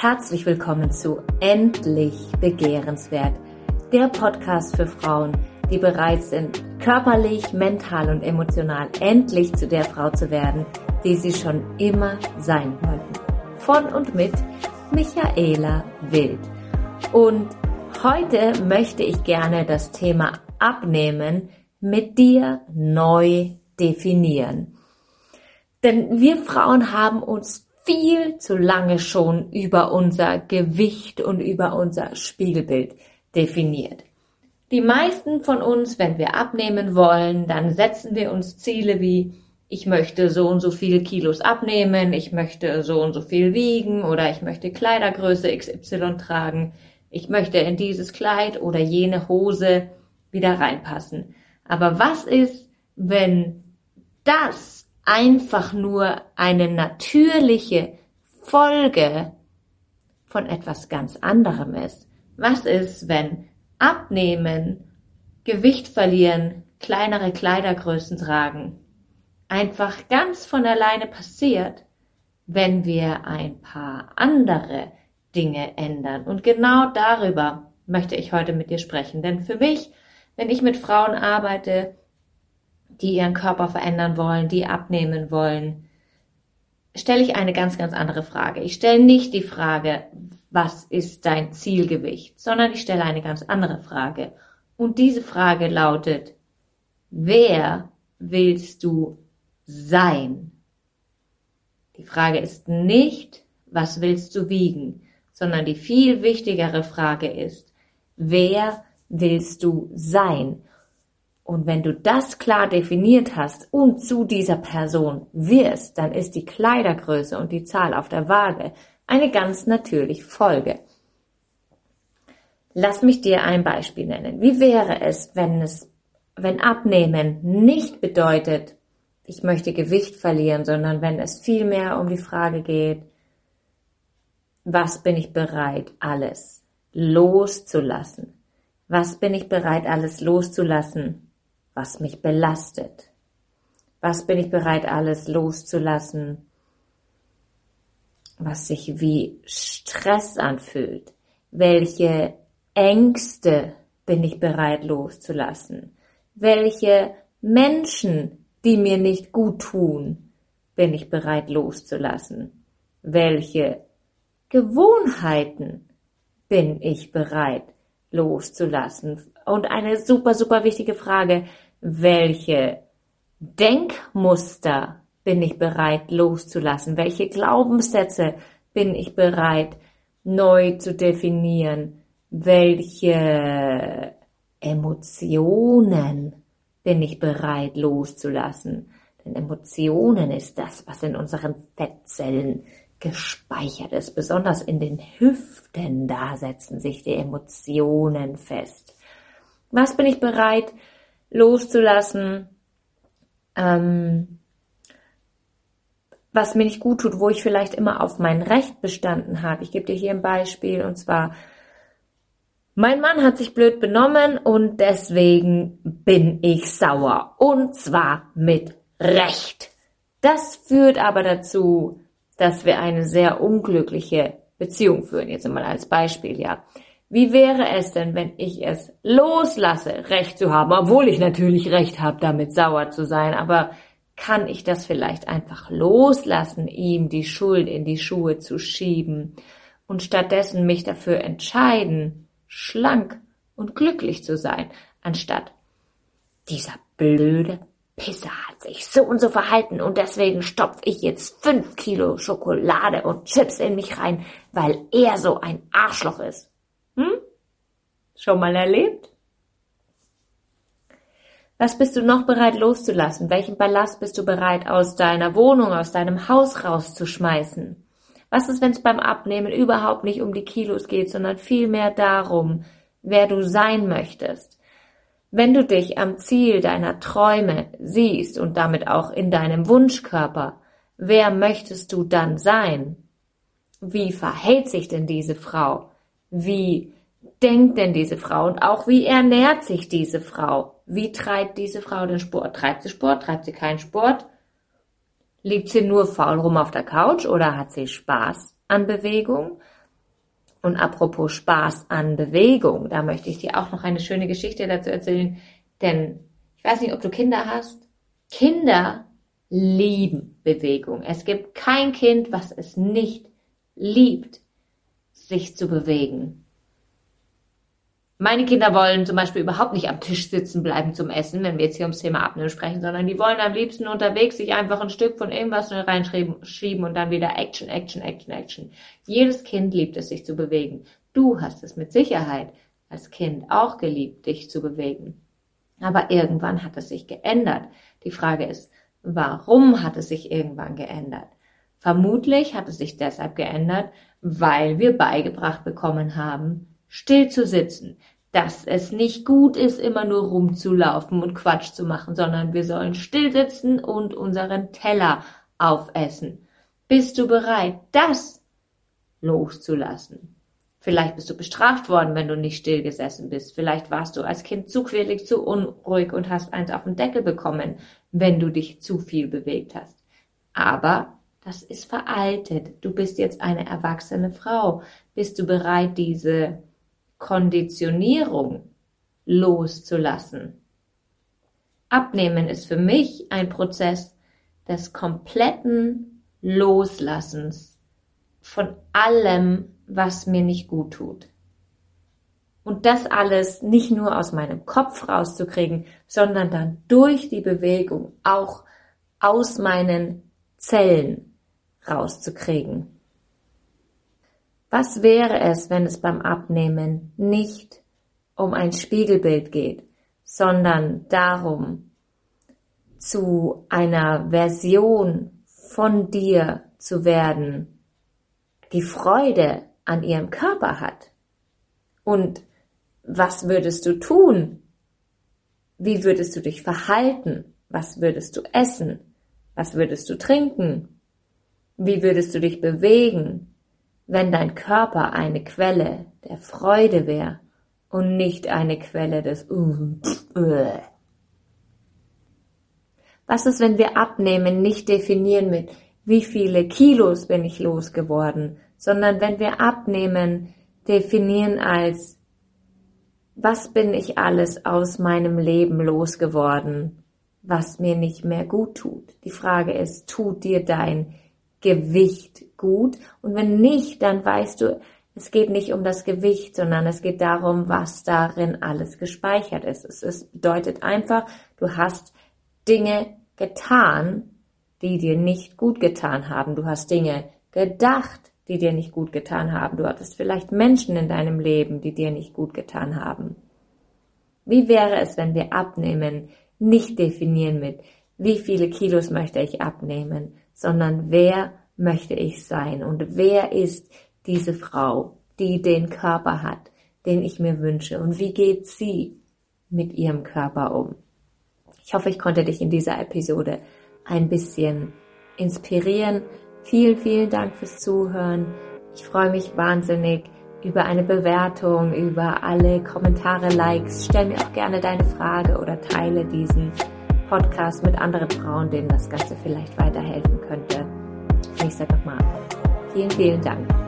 Herzlich willkommen zu Endlich Begehrenswert, der Podcast für Frauen, die bereit sind, körperlich, mental und emotional endlich zu der Frau zu werden, die sie schon immer sein wollten. Von und mit Michaela Wild. Und heute möchte ich gerne das Thema Abnehmen mit dir neu definieren. Denn wir Frauen haben uns viel zu lange schon über unser Gewicht und über unser Spiegelbild definiert. Die meisten von uns, wenn wir abnehmen wollen, dann setzen wir uns Ziele wie ich möchte so und so viele Kilos abnehmen, ich möchte so und so viel wiegen oder ich möchte Kleidergröße XY tragen, ich möchte in dieses Kleid oder jene Hose wieder reinpassen. Aber was ist, wenn das einfach nur eine natürliche Folge von etwas ganz anderem ist. Was ist, wenn Abnehmen, Gewicht verlieren, kleinere Kleidergrößen tragen, einfach ganz von alleine passiert, wenn wir ein paar andere Dinge ändern. Und genau darüber möchte ich heute mit dir sprechen. Denn für mich, wenn ich mit Frauen arbeite, die ihren Körper verändern wollen, die abnehmen wollen, stelle ich eine ganz, ganz andere Frage. Ich stelle nicht die Frage, was ist dein Zielgewicht, sondern ich stelle eine ganz andere Frage. Und diese Frage lautet, wer willst du sein? Die Frage ist nicht, was willst du wiegen, sondern die viel wichtigere Frage ist, wer willst du sein? Und wenn du das klar definiert hast und zu dieser Person wirst, dann ist die Kleidergröße und die Zahl auf der Waage eine ganz natürliche Folge. Lass mich dir ein Beispiel nennen. Wie wäre es, wenn es, wenn Abnehmen nicht bedeutet, ich möchte Gewicht verlieren, sondern wenn es vielmehr um die Frage geht, was bin ich bereit, alles loszulassen? Was bin ich bereit, alles loszulassen, was mich belastet? Was bin ich bereit, alles loszulassen, was sich wie Stress anfühlt? Welche Ängste bin ich bereit loszulassen? Welche Menschen, die mir nicht gut tun, bin ich bereit loszulassen? Welche Gewohnheiten bin ich bereit loszulassen? Und eine super, super wichtige Frage, welche Denkmuster bin ich bereit loszulassen? Welche Glaubenssätze bin ich bereit neu zu definieren? Welche Emotionen bin ich bereit loszulassen? Denn Emotionen ist das, was in unseren Fettzellen gespeichert ist. Besonders in den Hüften, da setzen sich die Emotionen fest. Was bin ich bereit loszulassen, ähm, was mir nicht gut tut, wo ich vielleicht immer auf mein Recht bestanden habe. Ich gebe dir hier ein Beispiel und zwar, mein Mann hat sich blöd benommen und deswegen bin ich sauer. Und zwar mit Recht. Das führt aber dazu, dass wir eine sehr unglückliche Beziehung führen. Jetzt mal als Beispiel, ja. Wie wäre es denn, wenn ich es loslasse, Recht zu haben, obwohl ich natürlich Recht habe, damit sauer zu sein, aber kann ich das vielleicht einfach loslassen, ihm die Schuld in die Schuhe zu schieben und stattdessen mich dafür entscheiden, schlank und glücklich zu sein, anstatt dieser blöde Pisser hat sich so und so verhalten und deswegen stopf ich jetzt fünf Kilo Schokolade und Chips in mich rein, weil er so ein Arschloch ist. Schon mal erlebt? Was bist du noch bereit loszulassen? Welchen Ballast bist du bereit aus deiner Wohnung, aus deinem Haus rauszuschmeißen? Was ist, wenn es beim Abnehmen überhaupt nicht um die Kilos geht, sondern vielmehr darum, wer du sein möchtest? Wenn du dich am Ziel deiner Träume siehst und damit auch in deinem Wunschkörper, wer möchtest du dann sein? Wie verhält sich denn diese Frau? Wie denkt denn diese Frau und auch wie ernährt sich diese Frau? Wie treibt diese Frau den Sport? Treibt sie Sport? Treibt sie keinen Sport? Liegt sie nur faul rum auf der Couch oder hat sie Spaß an Bewegung? Und apropos Spaß an Bewegung, da möchte ich dir auch noch eine schöne Geschichte dazu erzählen, denn ich weiß nicht, ob du Kinder hast. Kinder lieben Bewegung. Es gibt kein Kind, was es nicht liebt, sich zu bewegen. Meine Kinder wollen zum Beispiel überhaupt nicht am Tisch sitzen bleiben zum Essen, wenn wir jetzt hier ums Thema Abnehmen sprechen, sondern die wollen am liebsten unterwegs sich einfach ein Stück von irgendwas reinschieben und dann wieder Action, Action, Action, Action. Jedes Kind liebt es, sich zu bewegen. Du hast es mit Sicherheit als Kind auch geliebt, dich zu bewegen. Aber irgendwann hat es sich geändert. Die Frage ist, warum hat es sich irgendwann geändert? Vermutlich hat es sich deshalb geändert, weil wir beigebracht bekommen haben, still zu sitzen, dass es nicht gut ist, immer nur rumzulaufen und Quatsch zu machen, sondern wir sollen still sitzen und unseren Teller aufessen. Bist du bereit, das loszulassen? Vielleicht bist du bestraft worden, wenn du nicht still gesessen bist. Vielleicht warst du als Kind zu quälig, zu unruhig und hast eins auf den Deckel bekommen, wenn du dich zu viel bewegt hast. Aber das ist veraltet. Du bist jetzt eine erwachsene Frau. Bist du bereit, diese Konditionierung loszulassen? Abnehmen ist für mich ein Prozess des kompletten Loslassens von allem, was mir nicht gut tut. Und das alles nicht nur aus meinem Kopf rauszukriegen, sondern dann durch die Bewegung auch aus meinen Zellen rauszukriegen. Was wäre es, wenn es beim Abnehmen nicht um ein Spiegelbild geht, sondern darum, zu einer Version von dir zu werden, die Freude an ihrem Körper hat. Und was würdest du tun? Wie würdest du dich verhalten? Was würdest du essen? Was würdest du trinken? Wie würdest du dich bewegen, wenn dein Körper eine Quelle der Freude wäre und nicht eine Quelle des uh. Was ist, wenn wir abnehmen, nicht definieren mit, wie viele Kilos bin ich losgeworden, sondern wenn wir abnehmen, definieren als, was bin ich alles aus meinem Leben losgeworden, was mir nicht mehr gut tut. Die Frage ist, tut dir dein Gewicht gut? Und wenn nicht, dann weißt du, es geht nicht um das Gewicht, sondern es geht darum, was darin alles gespeichert ist. Es ist, bedeutet einfach, du hast Dinge getan, die dir nicht gut getan haben. Du hast Dinge gedacht, die dir nicht gut getan haben. Du hattest vielleicht Menschen in deinem Leben, die dir nicht gut getan haben. Wie wäre es, wenn wir abnehmen, nicht definieren mit, wie viele Kilos möchte ich abnehmen, sondern wer möchte ich sein und wer ist diese Frau, die den Körper hat, den ich mir wünsche und wie geht sie mit ihrem Körper um. Ich hoffe, ich konnte dich in dieser Episode ein bisschen inspirieren Vielen, vielen Dank fürs Zuhören. Ich freue mich wahnsinnig über eine Bewertung, über alle Kommentare, Likes. Stell mir auch gerne deine Frage oder teile diesen Podcast mit anderen Frauen, denen das Ganze vielleicht weiterhelfen könnte. Und ich sage nochmal, vielen, vielen Dank.